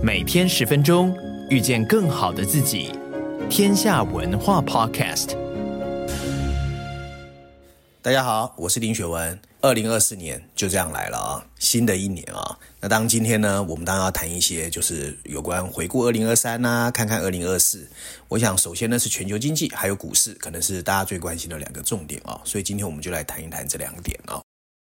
每天十分钟，遇见更好的自己。天下文化 Podcast。大家好，我是林雪文。二零二四年就这样来了啊，新的一年啊。那当今天呢，我们当然要谈一些就是有关回顾二零二三呐，看看二零二四。我想首先呢是全球经济还有股市，可能是大家最关心的两个重点啊。所以今天我们就来谈一谈这两点啊。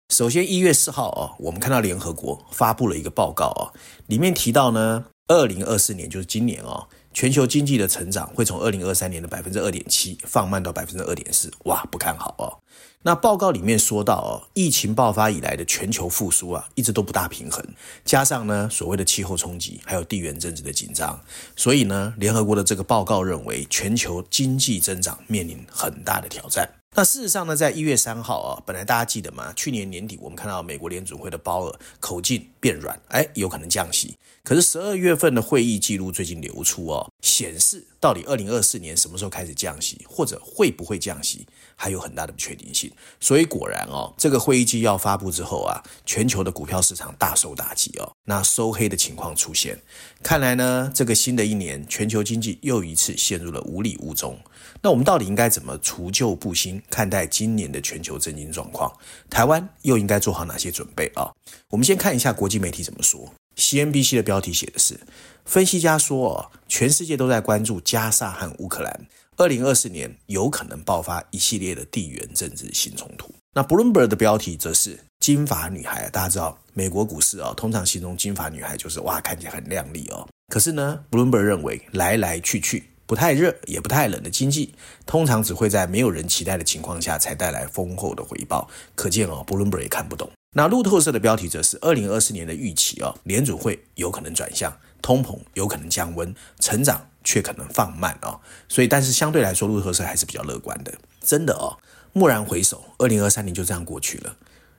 首先，一月四号啊，我们看到联合国发布了一个报告啊，里面提到呢，二零二四年就是今年啊，全球经济的成长会从二零二三年的百分之二点七放慢到百分之二点四，哇，不看好哦。那报告里面说到哦，疫情爆发以来的全球复苏啊，一直都不大平衡，加上呢，所谓的气候冲击，还有地缘政治的紧张，所以呢，联合国的这个报告认为，全球经济增长面临很大的挑战。那事实上呢，在一月三号啊，本来大家记得吗？去年年底我们看到美国联准会的鲍尔口径变软，哎，有可能降息。可是十二月份的会议记录最近流出哦，显示到底二零二四年什么时候开始降息，或者会不会降息，还有很大的不确定性。所以果然哦，这个会议纪要发布之后啊，全球的股票市场大受打击哦，那收黑的情况出现。看来呢，这个新的一年，全球经济又一次陷入了无礼无中。那我们到底应该怎么除旧布新看待今年的全球政经状况？台湾又应该做好哪些准备啊？我们先看一下国际媒体怎么说。CNBC 的标题写的是：分析家说，全世界都在关注加沙和乌克兰，二零二四年有可能爆发一系列的地缘政治新冲突。那 Bloomberg 的标题则是金发女孩。大家知道，美国股市啊，通常形容金发女孩就是哇，看起来很靓丽哦。可是呢，Bloomberg 认为来来去去。不太热也不太冷的经济，通常只会在没有人期待的情况下才带来丰厚的回报。可见哦，Bloomberg 也看不懂。那路透社的标题则是二零二四年的预期哦，联准会有可能转向，通膨有可能降温，成长却可能放慢哦。所以，但是相对来说，路透社还是比较乐观的。真的哦，蓦然回首，二零二三年就这样过去了，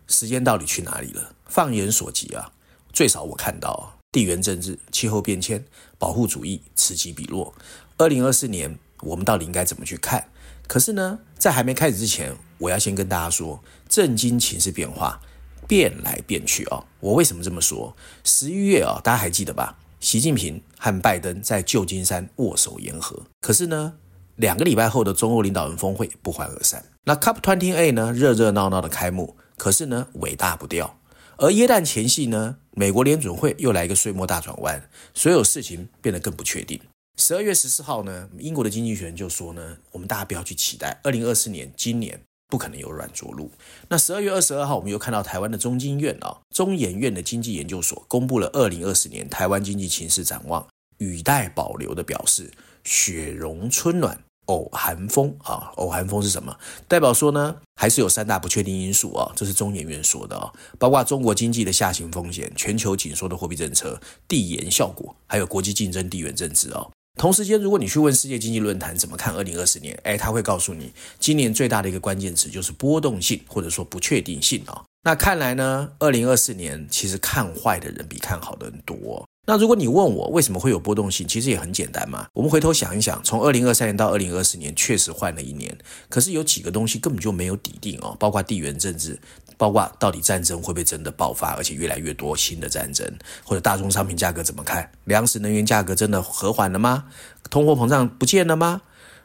时间到底去哪里了？放眼所及啊，最少我看到地缘政治、气候变迁、保护主义此起彼落。二零二四年，我们到底应该怎么去看？可是呢，在还没开始之前，我要先跟大家说，震惊情势变化变来变去哦。我为什么这么说？十一月啊，大家还记得吧？习近平和拜登在旧金山握手言和。可是呢，两个礼拜后的中欧领导人峰会不欢而散。那 COP28 呢，热热闹闹的开幕，可是呢，尾大不掉。而耶诞前夕呢，美国联准会又来一个岁末大转弯，所有事情变得更不确定。十二月十四号呢，英国的经济学人就说呢，我们大家不要去期待二零二四年，今年不可能有软着陆。那十二月二十二号，我们又看到台湾的中经院啊，中研院的经济研究所公布了二零二四年台湾经济情势展望，语带保留的表示，雪融春暖，偶寒风啊，偶寒风是什么？代表说呢，还是有三大不确定因素啊，这是中研院说的啊，包括中国经济的下行风险、全球紧缩的货币政策、递延效果，还有国际竞争、地缘政治啊。同时间，如果你去问世界经济论坛怎么看二零二四年，哎，他会告诉你，今年最大的一个关键词就是波动性，或者说不确定性啊。那看来呢，二零二四年其实看坏的人比看好的人多。那如果你问我为什么会有波动性，其实也很简单嘛。我们回头想一想，从二零二三年到二零二四年，确实换了一年，可是有几个东西根本就没有底定哦，包括地缘政治。包括到底战争会不会真的爆发，而且越来越多新的战争，或者大宗商品价格怎么看？粮食能源价格真的和缓了吗？通货膨胀不见了吗？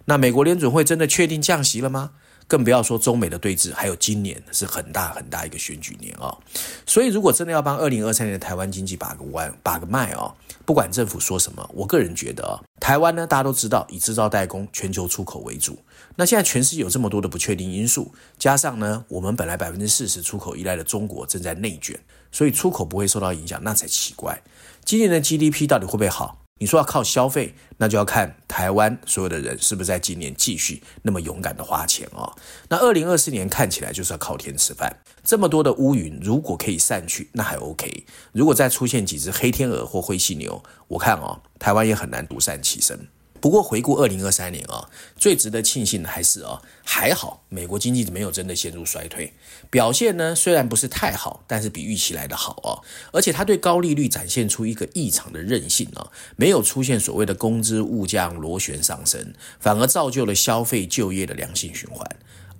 那美国联准会真的确定降息了吗？更不要说中美的对峙，还有今年是很大很大一个选举年啊、哦，所以如果真的要帮二零二三年的台湾经济把个弯、把个脉哦，不管政府说什么，我个人觉得啊、哦，台湾呢，大家都知道以制造代工、全球出口为主。那现在全世界有这么多的不确定因素，加上呢，我们本来百分之四十出口依赖的中国正在内卷，所以出口不会受到影响，那才奇怪。今年的 GDP 到底会不会好？你说要靠消费，那就要看台湾所有的人是不是在今年继续那么勇敢的花钱哦。那二零二四年看起来就是要靠天吃饭，这么多的乌云如果可以散去，那还 OK。如果再出现几只黑天鹅或灰犀牛，我看哦，台湾也很难独善其身。不过回顾二零二三年啊，最值得庆幸的还是啊，还好美国经济没有真的陷入衰退，表现呢虽然不是太好，但是比预期来得好啊，而且它对高利率展现出一个异常的韧性啊，没有出现所谓的工资物价螺旋上升，反而造就了消费就业的良性循环，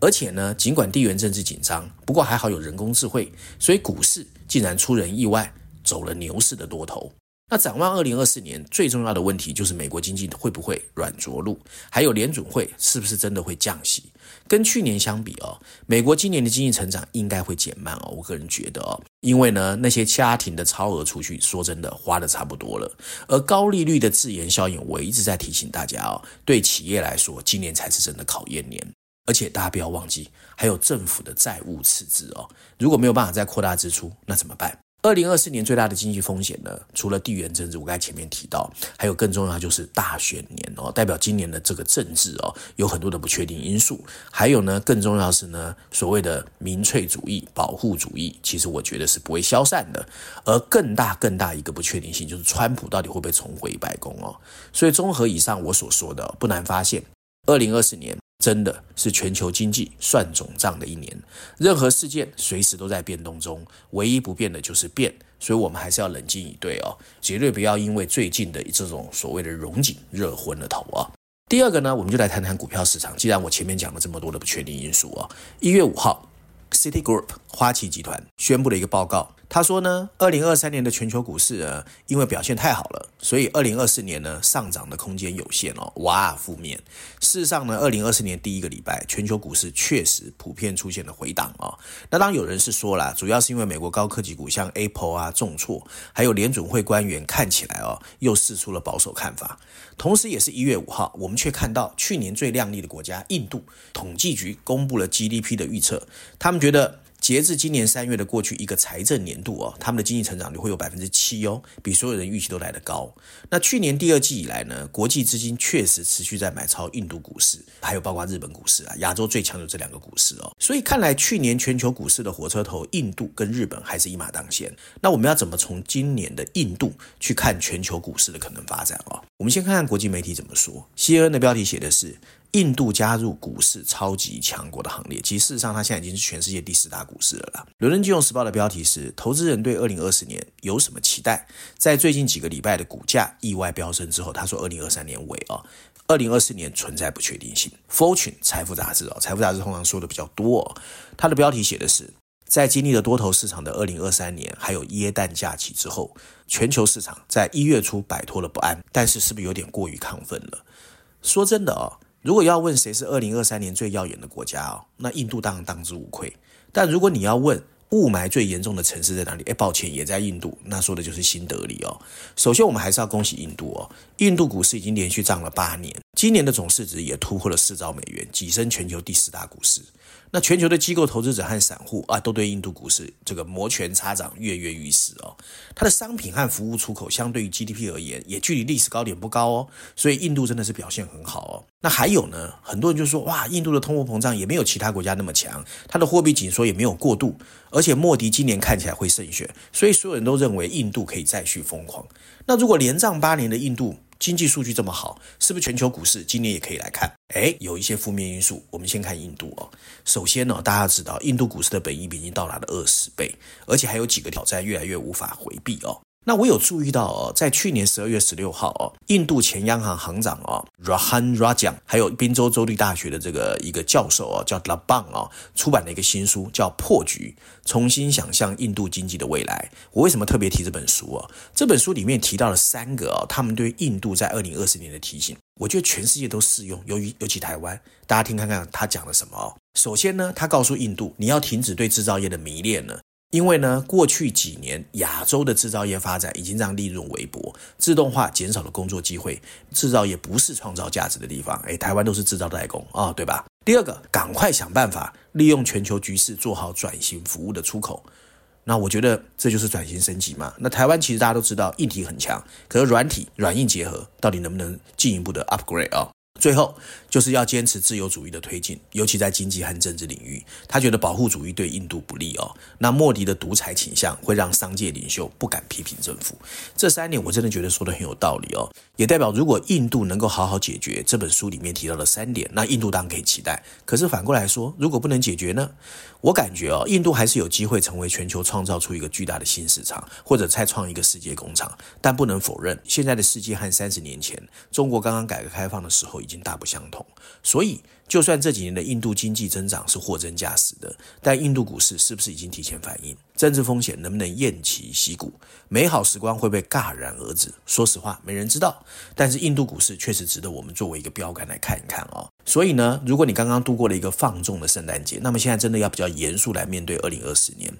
而且呢，尽管地缘政治紧张，不过还好有人工智慧，所以股市竟然出人意外走了牛市的多头。那展望二零二四年，最重要的问题就是美国经济会不会软着陆，还有联准会是不是真的会降息？跟去年相比哦，美国今年的经济成长应该会减慢哦。我个人觉得哦，因为呢，那些家庭的超额储蓄，说真的花的差不多了。而高利率的自研效应，我一直在提醒大家哦，对企业来说，今年才是真的考验年。而且大家不要忘记，还有政府的债务赤字哦。如果没有办法再扩大支出，那怎么办？二零二四年最大的经济风险呢，除了地缘政治，我刚才前面提到，还有更重要就是大选年哦，代表今年的这个政治哦，有很多的不确定因素。还有呢，更重要是呢，所谓的民粹主义、保护主义，其实我觉得是不会消散的。而更大、更大一个不确定性，就是川普到底会不会重回白宫哦。所以综合以上我所说的，不难发现，二零二四年。真的是全球经济算总账的一年，任何事件随时都在变动中，唯一不变的就是变，所以我们还是要冷静以对哦，绝对不要因为最近的这种所谓的融景热昏了头啊。第二个呢，我们就来谈谈股票市场。既然我前面讲了这么多的不确定因素啊，一月五号，Citigroup 花旗集团宣布了一个报告。他说呢，二零二三年的全球股市呢，因为表现太好了，所以二零二四年呢上涨的空间有限哦。哇，负面。事实上呢，二零二四年第一个礼拜，全球股市确实普遍出现了回档哦。那当然有人是说了，主要是因为美国高科技股像 Apple 啊重挫，还有联准会官员看起来哦又试出了保守看法。同时，也是一月五号，我们却看到去年最亮丽的国家印度统计局公布了 GDP 的预测，他们觉得。截至今年三月的过去一个财政年度哦，他们的经济成长率会有百分之七哦，比所有人预期都来得高。那去年第二季以来呢，国际资金确实持续在买超印度股市，还有包括日本股市啊，亚洲最强的这两个股市哦。所以看来去年全球股市的火车头印度跟日本还是一马当先。那我们要怎么从今年的印度去看全球股市的可能发展哦？我们先看看国际媒体怎么说。CNN 的标题写的是。印度加入股市超级强国的行列，其实事实上它现在已经是全世界第四大股市了啦。伦敦金融时报的标题是：投资人对二零二四年有什么期待？在最近几个礼拜的股价意外飙升之后，他说二零二三年尾啊，二零二四年存在不确定性。Fortune 财富杂志哦，财富杂志通常说的比较多哦，它的标题写的是：在经历了多头市场的二零二三年，还有耶诞假期之后，全球市场在一月初摆脱了不安，但是是不是有点过于亢奋了？说真的哦。如果要问谁是二零二三年最耀眼的国家哦，那印度当然当之无愧。但如果你要问雾霾最严重的城市在哪里？哎，抱歉，也在印度。那说的就是新德里哦。首先，我们还是要恭喜印度哦，印度股市已经连续涨了八年，今年的总市值也突破了四兆美元，跻身全球第四大股市。那全球的机构投资者和散户啊，都对印度股市这个摩拳擦掌、跃跃欲试哦。它的商品和服务出口相对于 GDP 而言，也距离历史高点不高哦。所以印度真的是表现很好哦。那还有呢，很多人就说哇，印度的通货膨胀也没有其他国家那么强，它的货币紧缩也没有过度，而且莫迪今年看起来会胜选，所以所有人都认为印度可以再续疯狂。那如果连涨八年的印度，经济数据这么好，是不是全球股市今年也可以来看？诶，有一些负面因素。我们先看印度哦。首先呢，大家知道印度股市的本益比已经到达了二十倍，而且还有几个挑战越来越无法回避哦。那我有注意到哦，在去年十二月十六号哦，印度前央行行长哦 r a h a n Rajan，还有宾州州立大学的这个一个教授哦，叫 Labang 哦，出版了一个新书，叫《破局：重新想象印度经济的未来》。我为什么特别提这本书哦？这本书里面提到了三个哦，他们对印度在二零二四年的提醒，我觉得全世界都适用，由于尤其台湾，大家听看看他讲了什么哦。首先呢，他告诉印度，你要停止对制造业的迷恋了。因为呢，过去几年亚洲的制造业发展已经让利润微薄，自动化减少了工作机会，制造业不是创造价值的地方。诶，台湾都是制造代工啊，对吧？第二个，赶快想办法利用全球局势做好转型服务的出口。那我觉得这就是转型升级嘛。那台湾其实大家都知道，硬体很强，可是软体软硬结合，到底能不能进一步的 upgrade 啊，哦？最后就是要坚持自由主义的推进，尤其在经济和政治领域。他觉得保护主义对印度不利哦。那莫迪的独裁倾向会让商界领袖不敢批评政府。这三点我真的觉得说得很有道理哦，也代表如果印度能够好好解决这本书里面提到的三点，那印度当然可以期待。可是反过来说，如果不能解决呢？我感觉哦，印度还是有机会成为全球创造出一个巨大的新市场，或者再创一个世界工厂。但不能否认，现在的世界和三十年前中国刚刚改革开放的时候已经。大不相同。所以，就算这几年的印度经济增长是货真价实的，但印度股市是不是已经提前反应？政治风险能不能偃旗息鼓？美好时光会被戛然而止？说实话，没人知道。但是印度股市确实值得我们作为一个标杆来看一看哦。所以呢，如果你刚刚度过了一个放纵的圣诞节，那么现在真的要比较严肃来面对二零二四年。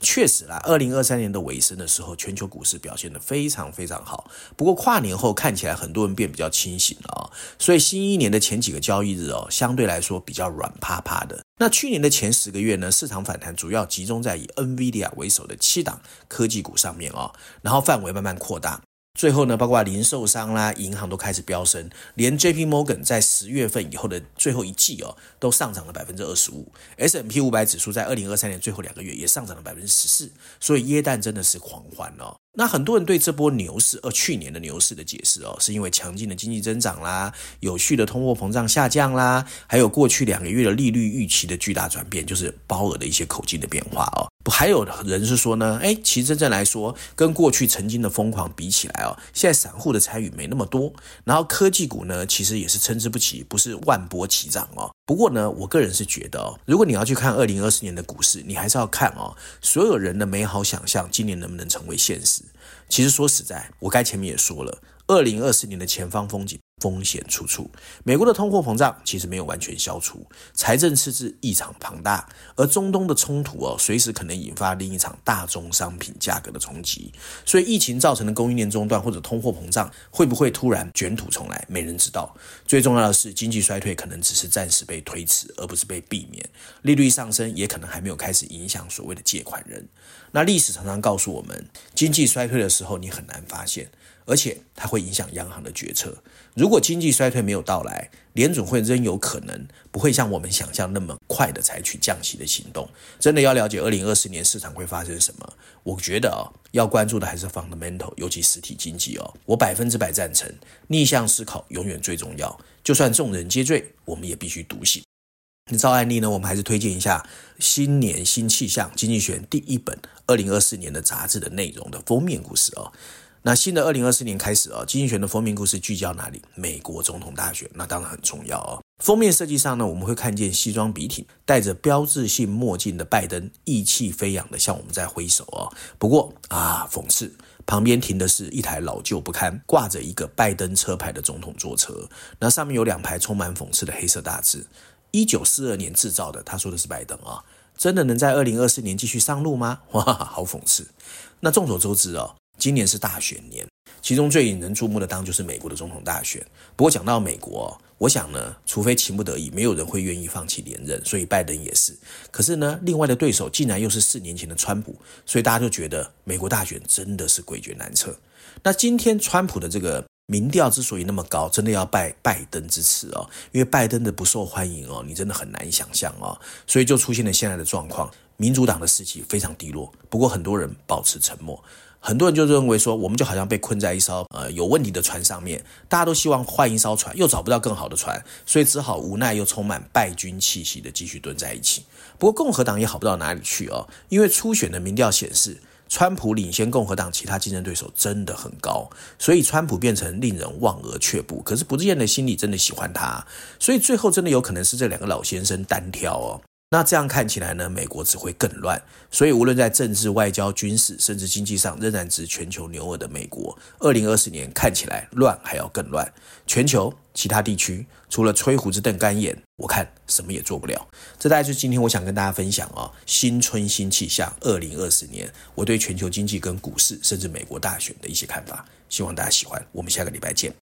确实啦，二零二三年的尾声的时候，全球股市表现得非常非常好。不过跨年后看起来很多人变比较清醒了啊、哦，所以新一年的前几个交易日哦，相对来说比较软趴趴的。那去年的前十个月呢，市场反弹主要集中在以 NVIDIA 为首的七档科技股上面哦，然后范围慢慢扩大。最后呢，包括零售商啦、银行都开始飙升，连 JP Morgan 在十月份以后的最后一季哦，都上涨了百分之二十五。S&P 五百指数在二零二三年最后两个月也上涨了百分之十四，所以耶诞真的是狂欢哦。那很多人对这波牛市，呃，去年的牛市的解释哦，是因为强劲的经济增长啦，有序的通货膨胀下降啦，还有过去两个月的利率预期的巨大转变，就是包额的一些口径的变化哦。还有人是说呢，哎，其实真正来说，跟过去曾经的疯狂比起来哦，现在散户的参与没那么多，然后科技股呢，其实也是参差不齐，不是万波齐涨哦。不过呢，我个人是觉得哦，如果你要去看二零二四年的股市，你还是要看哦，所有人的美好想象，今年能不能成为现实。其实说实在，我该前面也说了，二零二四年的前方风景风险处处。美国的通货膨胀其实没有完全消除，财政赤字异常庞大，而中东的冲突哦，随时可能引发另一场大宗商品价格的冲击。所以疫情造成的供应链中断或者通货膨胀会不会突然卷土重来，没人知道。最重要的是，经济衰退可能只是暂时被推迟，而不是被避免。利率上升也可能还没有开始影响所谓的借款人。那历史常常告诉我们，经济衰退的时候你很难发现，而且它会影响央行的决策。如果经济衰退没有到来，联准会仍有可能不会像我们想象那么快的采取降息的行动。真的要了解二零二四年市场会发生什么，我觉得哦，要关注的还是 fundamental，尤其实体经济哦。我百分之百赞成，逆向思考永远最重要。就算众人皆醉，我们也必须独醒。你照案例呢，我们还是推荐一下《新年新气象》经济学第一本二零二四年的杂志的内容的封面故事哦。那新的二零二四年开始哦，经济学人的封面故事聚焦哪里？美国总统大选，那当然很重要啊。封面设计上呢，我们会看见西装笔挺、戴着标志性墨镜的拜登，意气飞扬的向我们在挥手哦。不过啊，讽刺，旁边停的是一台老旧不堪、挂着一个拜登车牌的总统座车，那上面有两排充满讽刺的黑色大字。一九四二年制造的，他说的是拜登啊，真的能在二零二四年继续上路吗？哇，好讽刺。那众所周知哦，今年是大选年，其中最引人注目的当就是美国的总统大选。不过讲到美国，我想呢，除非情不得已，没有人会愿意放弃连任，所以拜登也是。可是呢，另外的对手竟然又是四年前的川普，所以大家就觉得美国大选真的是诡谲难测。那今天川普的这个。民调之所以那么高，真的要拜拜登之赐哦，因为拜登的不受欢迎哦，你真的很难想象哦，所以就出现了现在的状况，民主党的士气非常低落。不过很多人保持沉默，很多人就认为说，我们就好像被困在一艘呃有问题的船上面，大家都希望换一艘船，又找不到更好的船，所以只好无奈又充满败军气息的继续蹲在一起。不过共和党也好不到哪里去哦，因为初选的民调显示。川普领先共和党其他竞争对手真的很高，所以川普变成令人望而却步。可是不见得心里真的喜欢他，所以最后真的有可能是这两个老先生单挑哦。那这样看起来呢，美国只会更乱。所以无论在政治、外交、军事，甚至经济上，仍然值全球牛耳的美国，二零二四年看起来乱还要更乱。全球其他地区除了吹胡子瞪干眼，我看什么也做不了。这大概就是今天我想跟大家分享啊、哦，新春新气象，二零二四年我对全球经济跟股市，甚至美国大选的一些看法。希望大家喜欢。我们下个礼拜见。